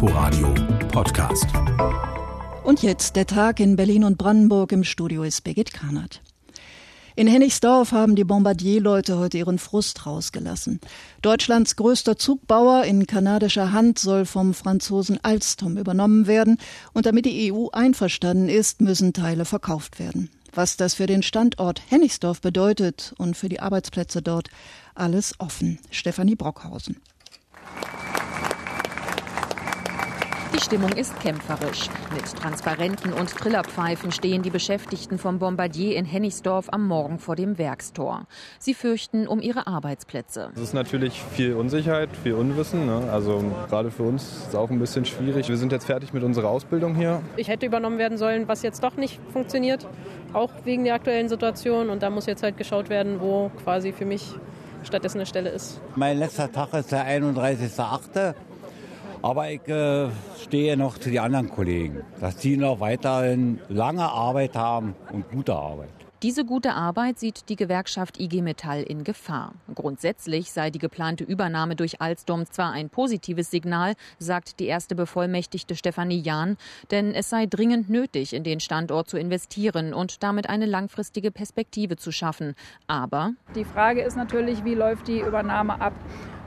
Inforadio Podcast. Und jetzt der Tag in Berlin und Brandenburg. Im Studio ist Birgit Karnert. In Hennigsdorf haben die Bombardier-Leute heute ihren Frust rausgelassen. Deutschlands größter Zugbauer in kanadischer Hand soll vom Franzosen Alstom übernommen werden. Und damit die EU einverstanden ist, müssen Teile verkauft werden. Was das für den Standort Hennigsdorf bedeutet und für die Arbeitsplätze dort, alles offen. Stefanie Brockhausen. Die Stimmung ist kämpferisch. Mit Transparenten und Trillerpfeifen stehen die Beschäftigten vom Bombardier in Hennigsdorf am Morgen vor dem Werkstor. Sie fürchten um ihre Arbeitsplätze. Es ist natürlich viel Unsicherheit, viel Unwissen. Ne? Also gerade für uns ist es auch ein bisschen schwierig. Wir sind jetzt fertig mit unserer Ausbildung hier. Ich hätte übernommen werden sollen, was jetzt doch nicht funktioniert, auch wegen der aktuellen Situation. Und da muss jetzt halt geschaut werden, wo quasi für mich stattdessen eine Stelle ist. Mein letzter Tag ist der 31.8. Aber ich äh, stehe noch zu den anderen Kollegen, dass die noch weiterhin lange Arbeit haben und gute Arbeit. Diese gute Arbeit sieht die Gewerkschaft IG Metall in Gefahr. Grundsätzlich sei die geplante Übernahme durch Alstom zwar ein positives Signal, sagt die erste Bevollmächtigte Stefanie Jahn, denn es sei dringend nötig, in den Standort zu investieren und damit eine langfristige Perspektive zu schaffen. Aber die Frage ist natürlich, wie läuft die Übernahme ab?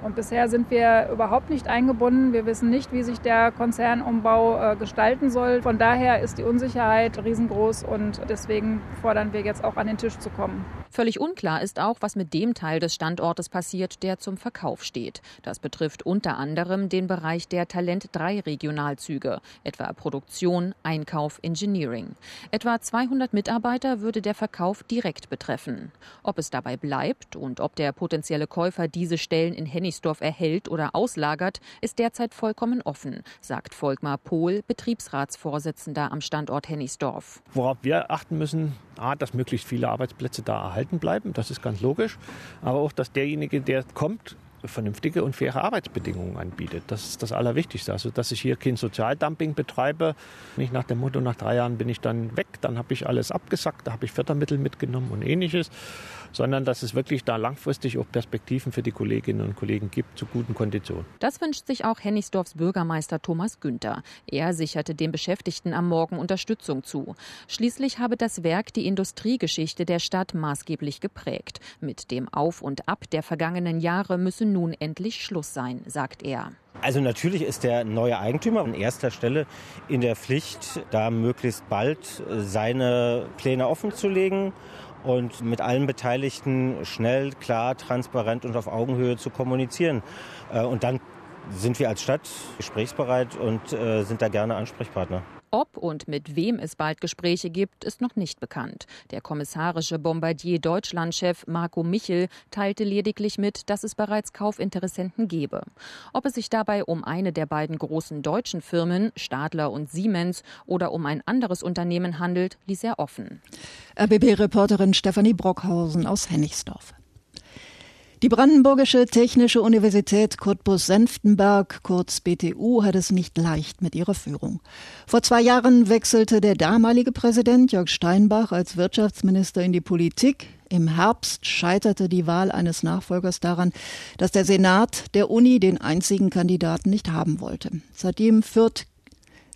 Und bisher sind wir überhaupt nicht eingebunden. Wir wissen nicht, wie sich der Konzernumbau äh, gestalten soll. Von daher ist die Unsicherheit riesengroß und deswegen fordern wir jetzt auch an den Tisch zu kommen. Völlig unklar ist auch, was mit dem Teil des Standortes passiert, der zum Verkauf steht. Das betrifft unter anderem den Bereich der Talent 3 Regionalzüge, etwa Produktion, Einkauf, Engineering. Etwa 200 Mitarbeiter würde der Verkauf direkt betreffen. Ob es dabei bleibt und ob der potenzielle Käufer diese Stellen in Hennigsdorf erhält oder auslagert, ist derzeit vollkommen offen, sagt Volkmar Pohl, Betriebsratsvorsitzender am Standort Hennigsdorf. Worauf wir achten müssen, A, dass möglichst viele Arbeitsplätze da erhalten bleiben, das ist ganz logisch, aber auch, dass derjenige, der kommt, vernünftige und faire Arbeitsbedingungen anbietet. Das ist das Allerwichtigste. Also, dass ich hier kein Sozialdumping betreibe. Nicht nach dem Motto, nach drei Jahren bin ich dann weg, dann habe ich alles abgesackt, da habe ich Fördermittel mitgenommen und ähnliches sondern dass es wirklich da langfristig auch Perspektiven für die Kolleginnen und Kollegen gibt zu guten Konditionen. Das wünscht sich auch Hennigsdorfs Bürgermeister Thomas Günther. Er sicherte den Beschäftigten am Morgen Unterstützung zu. Schließlich habe das Werk die Industriegeschichte der Stadt maßgeblich geprägt. Mit dem Auf und Ab der vergangenen Jahre müsse nun endlich Schluss sein, sagt er. Also natürlich ist der neue Eigentümer an erster Stelle in der Pflicht, da möglichst bald seine Pläne offenzulegen und mit allen Beteiligten schnell, klar, transparent und auf Augenhöhe zu kommunizieren. Äh, und dann sind wir als Stadt gesprächsbereit und äh, sind da gerne Ansprechpartner. Ob und mit wem es bald Gespräche gibt, ist noch nicht bekannt. Der kommissarische Bombardier Deutschlandchef Marco Michel teilte lediglich mit, dass es bereits Kaufinteressenten gebe. Ob es sich dabei um eine der beiden großen deutschen Firmen, Stadler und Siemens, oder um ein anderes Unternehmen handelt, ließ er offen. RBB-Reporterin Stefanie Brockhausen aus Hennigsdorf. Die Brandenburgische Technische Universität Cottbus-Senftenberg, kurz BTU, hat es nicht leicht mit ihrer Führung. Vor zwei Jahren wechselte der damalige Präsident Jörg Steinbach als Wirtschaftsminister in die Politik. Im Herbst scheiterte die Wahl eines Nachfolgers daran, dass der Senat der Uni den einzigen Kandidaten nicht haben wollte. Seitdem, führt,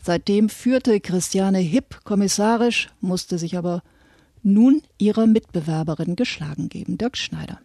seitdem führte Christiane Hipp kommissarisch, musste sich aber nun ihrer Mitbewerberin geschlagen geben. Dirk Schneider.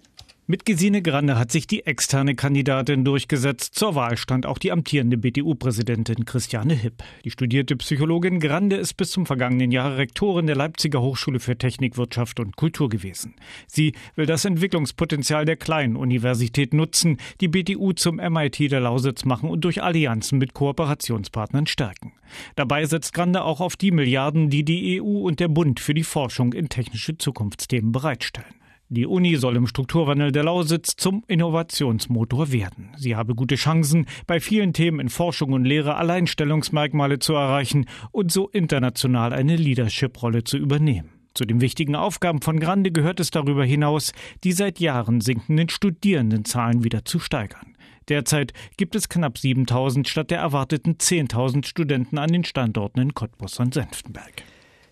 Mit Gesine Grande hat sich die externe Kandidatin durchgesetzt. Zur Wahl stand auch die amtierende BTU-Präsidentin Christiane Hipp. Die studierte Psychologin Grande ist bis zum vergangenen Jahr Rektorin der Leipziger Hochschule für Technik, Wirtschaft und Kultur gewesen. Sie will das Entwicklungspotenzial der kleinen Universität nutzen, die BTU zum MIT der Lausitz machen und durch Allianzen mit Kooperationspartnern stärken. Dabei setzt Grande auch auf die Milliarden, die die EU und der Bund für die Forschung in technische Zukunftsthemen bereitstellen. Die Uni soll im Strukturwandel der Lausitz zum Innovationsmotor werden. Sie habe gute Chancen, bei vielen Themen in Forschung und Lehre Alleinstellungsmerkmale zu erreichen und so international eine Leadership-Rolle zu übernehmen. Zu den wichtigen Aufgaben von Grande gehört es darüber hinaus, die seit Jahren sinkenden Studierendenzahlen wieder zu steigern. Derzeit gibt es knapp 7000 statt der erwarteten 10.000 Studenten an den Standorten in Cottbus und Senftenberg.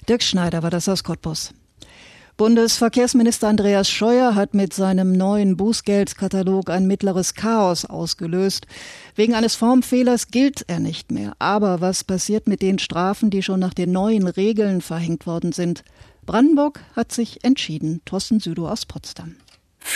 Dirk Schneider war das aus Cottbus. Bundesverkehrsminister Andreas Scheuer hat mit seinem neuen Bußgeldkatalog ein mittleres Chaos ausgelöst. Wegen eines Formfehlers gilt er nicht mehr. Aber was passiert mit den Strafen, die schon nach den neuen Regeln verhängt worden sind? Brandenburg hat sich entschieden. Thorsten Südow aus Potsdam.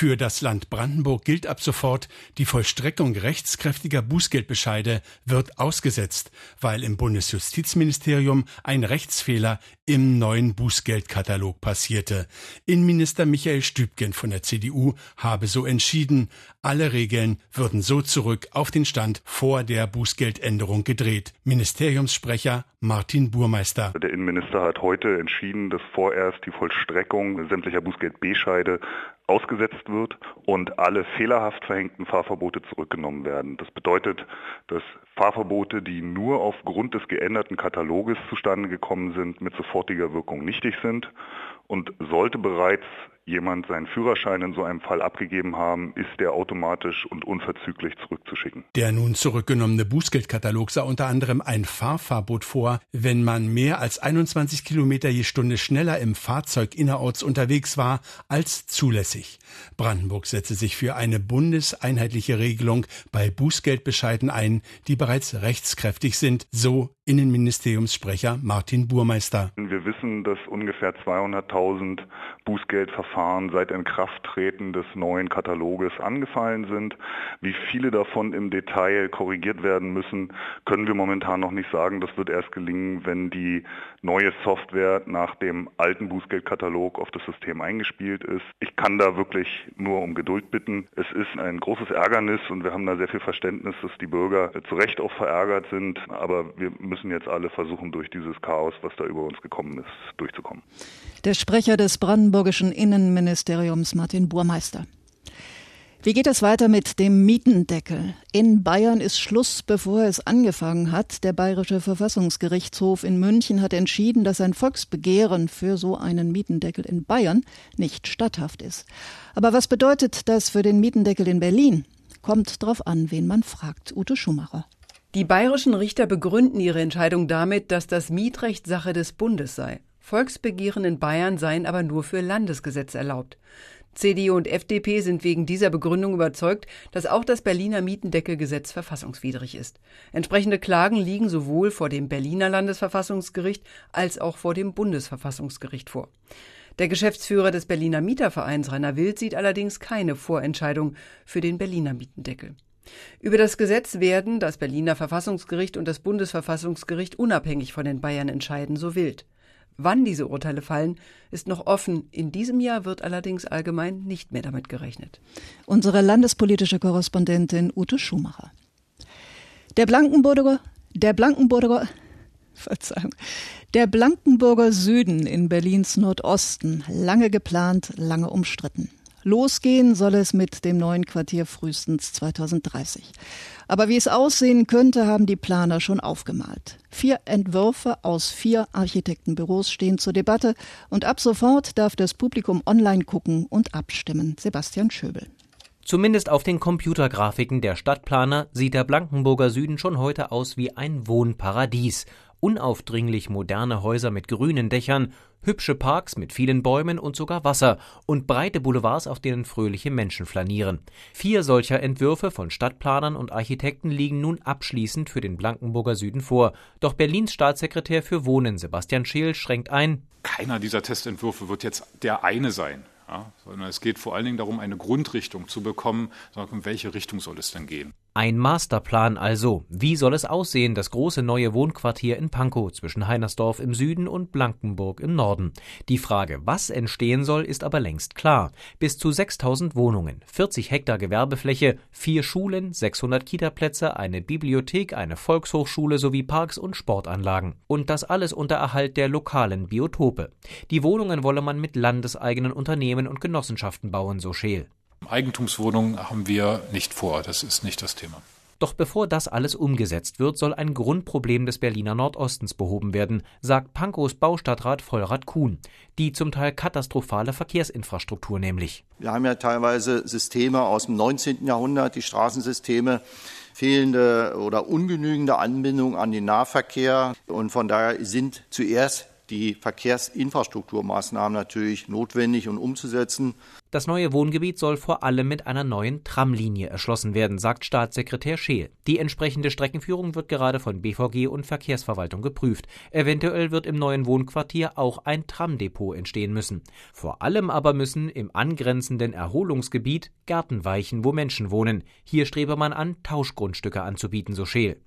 Für das Land Brandenburg gilt ab sofort, die Vollstreckung rechtskräftiger Bußgeldbescheide wird ausgesetzt, weil im Bundesjustizministerium ein Rechtsfehler im neuen Bußgeldkatalog passierte. Innenminister Michael Stübgen von der CDU habe so entschieden, alle Regeln würden so zurück auf den Stand vor der Bußgeldänderung gedreht. Ministeriumssprecher Martin Burmeister. Der Innenminister hat heute entschieden, dass vorerst die Vollstreckung sämtlicher Bußgeld-B-Scheide ausgesetzt wird und alle fehlerhaft verhängten Fahrverbote zurückgenommen werden. Das bedeutet, dass Fahrverbote, die nur aufgrund des geänderten Kataloges zustande gekommen sind, mit sofortiger Wirkung nichtig sind und sollte bereits jemand seinen Führerschein in so einem Fall abgegeben haben, ist der automatisch und unverzüglich zurückzuschicken. Der nun zurückgenommene Bußgeldkatalog sah unter anderem ein Fahrverbot vor, wenn man mehr als 21 Kilometer je Stunde schneller im Fahrzeug innerorts unterwegs war als zulässig. Brandenburg setzte sich für eine bundeseinheitliche Regelung bei Bußgeldbescheiden ein, die bereits rechtskräftig sind, so Innenministeriumssprecher Martin Burmeister. Wir wissen, dass ungefähr 200.000 Bußgeldverfahren seit Inkrafttreten des neuen Kataloges angefallen sind. Wie viele davon im Detail korrigiert werden müssen, können wir momentan noch nicht sagen. Das wird erst gelingen, wenn die neue Software nach dem alten Bußgeldkatalog auf das System eingespielt ist. Ich kann da wirklich nur um Geduld bitten. Es ist ein großes Ärgernis und wir haben da sehr viel Verständnis, dass die Bürger zu Recht auch verärgert sind. Aber wir müssen jetzt alle versuchen, durch dieses Chaos, was da über uns gekommen ist, durchzukommen. Der Sprecher des brandenburgischen Innenministeriums, Martin Burmeister. Wie geht es weiter mit dem Mietendeckel? In Bayern ist Schluss, bevor es angefangen hat. Der Bayerische Verfassungsgerichtshof in München hat entschieden, dass ein Volksbegehren für so einen Mietendeckel in Bayern nicht statthaft ist. Aber was bedeutet das für den Mietendeckel in Berlin? Kommt drauf an, wen man fragt. Ute Schumacher. Die bayerischen Richter begründen ihre Entscheidung damit, dass das Mietrecht Sache des Bundes sei. Volksbegehren in Bayern seien aber nur für Landesgesetze erlaubt. CDU und FDP sind wegen dieser Begründung überzeugt, dass auch das Berliner Mietendeckelgesetz verfassungswidrig ist. Entsprechende Klagen liegen sowohl vor dem Berliner Landesverfassungsgericht als auch vor dem Bundesverfassungsgericht vor. Der Geschäftsführer des Berliner Mietervereins Rainer Wild sieht allerdings keine Vorentscheidung für den Berliner Mietendeckel. Über das Gesetz werden das Berliner Verfassungsgericht und das Bundesverfassungsgericht unabhängig von den Bayern entscheiden, so wild. Wann diese Urteile fallen, ist noch offen. In diesem Jahr wird allerdings allgemein nicht mehr damit gerechnet. Unsere landespolitische Korrespondentin Ute Schumacher. Der Blankenburger, der Blankenburger, Verzeihung, der Blankenburger Süden in Berlins Nordosten, lange geplant, lange umstritten. Losgehen soll es mit dem neuen Quartier frühestens 2030. Aber wie es aussehen könnte, haben die Planer schon aufgemalt. Vier Entwürfe aus vier Architektenbüros stehen zur Debatte und ab sofort darf das Publikum online gucken und abstimmen. Sebastian Schöbel. Zumindest auf den Computergrafiken der Stadtplaner sieht der Blankenburger Süden schon heute aus wie ein Wohnparadies unaufdringlich moderne Häuser mit grünen Dächern, hübsche Parks mit vielen Bäumen und sogar Wasser und breite Boulevards, auf denen fröhliche Menschen flanieren. Vier solcher Entwürfe von Stadtplanern und Architekten liegen nun abschließend für den Blankenburger Süden vor. Doch Berlins Staatssekretär für Wohnen Sebastian Scheel schränkt ein. Keiner dieser Testentwürfe wird jetzt der eine sein. Ja, sondern es geht vor allen Dingen darum, eine Grundrichtung zu bekommen, in welche Richtung soll es denn gehen. Ein Masterplan also. Wie soll es aussehen, das große neue Wohnquartier in Pankow zwischen Heinersdorf im Süden und Blankenburg im Norden? Die Frage, was entstehen soll, ist aber längst klar. Bis zu 6000 Wohnungen, 40 Hektar Gewerbefläche, vier Schulen, 600 Kitaplätze, eine Bibliothek, eine Volkshochschule sowie Parks und Sportanlagen. Und das alles unter Erhalt der lokalen Biotope. Die Wohnungen wolle man mit landeseigenen Unternehmen und Genossenschaften bauen, so Scheel. Eigentumswohnungen haben wir nicht vor, das ist nicht das Thema. Doch bevor das alles umgesetzt wird, soll ein Grundproblem des Berliner Nordostens behoben werden, sagt Pankows Baustadtrat Vollrad Kuhn. Die zum Teil katastrophale Verkehrsinfrastruktur nämlich. Wir haben ja teilweise Systeme aus dem 19. Jahrhundert, die Straßensysteme, fehlende oder ungenügende Anbindung an den Nahverkehr. Und von daher sind zuerst die Verkehrsinfrastrukturmaßnahmen natürlich notwendig und umzusetzen. Das neue Wohngebiet soll vor allem mit einer neuen Tramlinie erschlossen werden, sagt Staatssekretär Scheel. Die entsprechende Streckenführung wird gerade von BVG und Verkehrsverwaltung geprüft. Eventuell wird im neuen Wohnquartier auch ein Tramdepot entstehen müssen. Vor allem aber müssen im angrenzenden Erholungsgebiet Gärten weichen, wo Menschen wohnen. Hier strebe man an, Tauschgrundstücke anzubieten, so Scheel.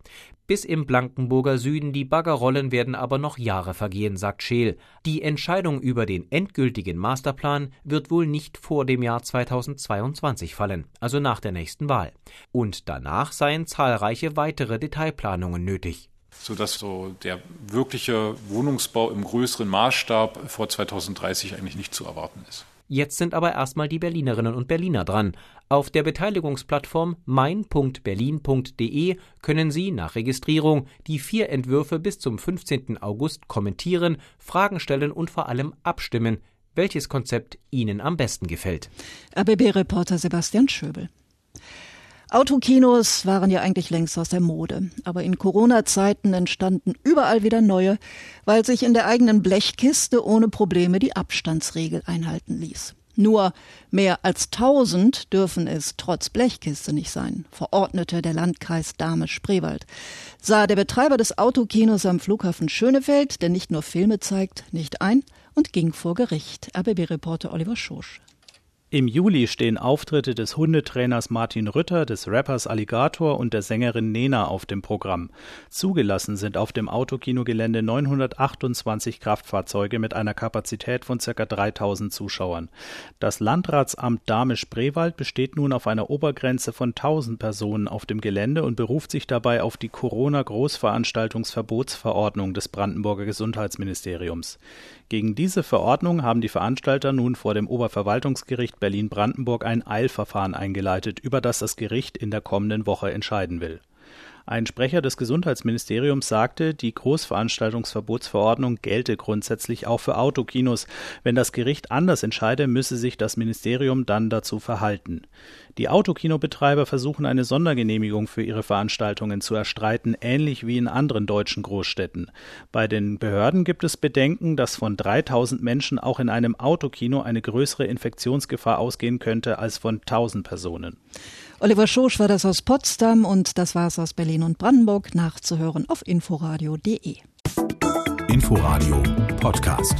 Bis im Blankenburger Süden die Baggerrollen werden aber noch Jahre vergehen, sagt Scheel. Die Entscheidung über den endgültigen Masterplan wird wohl nicht vor dem Jahr 2022 fallen, also nach der nächsten Wahl. Und danach seien zahlreiche weitere Detailplanungen nötig sodass so der wirkliche Wohnungsbau im größeren Maßstab vor 2030 eigentlich nicht zu erwarten ist. Jetzt sind aber erstmal die Berlinerinnen und Berliner dran. Auf der Beteiligungsplattform mein.berlin.de können Sie nach Registrierung die vier Entwürfe bis zum 15. August kommentieren, Fragen stellen und vor allem abstimmen, welches Konzept Ihnen am besten gefällt. RBB-Reporter Sebastian Schöbel. Autokinos waren ja eigentlich längst aus der Mode, aber in Corona-Zeiten entstanden überall wieder neue, weil sich in der eigenen Blechkiste ohne Probleme die Abstandsregel einhalten ließ. Nur mehr als tausend dürfen es trotz Blechkiste nicht sein, verordnete der Landkreis Dahme-Spreewald. Sah der Betreiber des Autokinos am Flughafen Schönefeld, der nicht nur Filme zeigt, nicht ein und ging vor Gericht. RBB-Reporter Oliver Schosch. Im Juli stehen Auftritte des Hundetrainers Martin Rütter, des Rappers Alligator und der Sängerin Nena auf dem Programm. Zugelassen sind auf dem Autokinogelände 928 Kraftfahrzeuge mit einer Kapazität von ca. 3000 Zuschauern. Das Landratsamt Dahme-Spreewald besteht nun auf einer Obergrenze von 1000 Personen auf dem Gelände und beruft sich dabei auf die Corona-Großveranstaltungsverbotsverordnung des Brandenburger Gesundheitsministeriums. Gegen diese Verordnung haben die Veranstalter nun vor dem Oberverwaltungsgericht Berlin-Brandenburg ein Eilverfahren eingeleitet, über das das Gericht in der kommenden Woche entscheiden will. Ein Sprecher des Gesundheitsministeriums sagte, die Großveranstaltungsverbotsverordnung gelte grundsätzlich auch für Autokinos. Wenn das Gericht anders entscheide, müsse sich das Ministerium dann dazu verhalten. Die Autokinobetreiber versuchen eine Sondergenehmigung für ihre Veranstaltungen zu erstreiten, ähnlich wie in anderen deutschen Großstädten. Bei den Behörden gibt es Bedenken, dass von 3000 Menschen auch in einem Autokino eine größere Infektionsgefahr ausgehen könnte als von 1000 Personen. Oliver Schosch war das aus Potsdam und das war es aus Berlin und Brandenburg. Nachzuhören auf inforadio.de. Inforadio Podcast.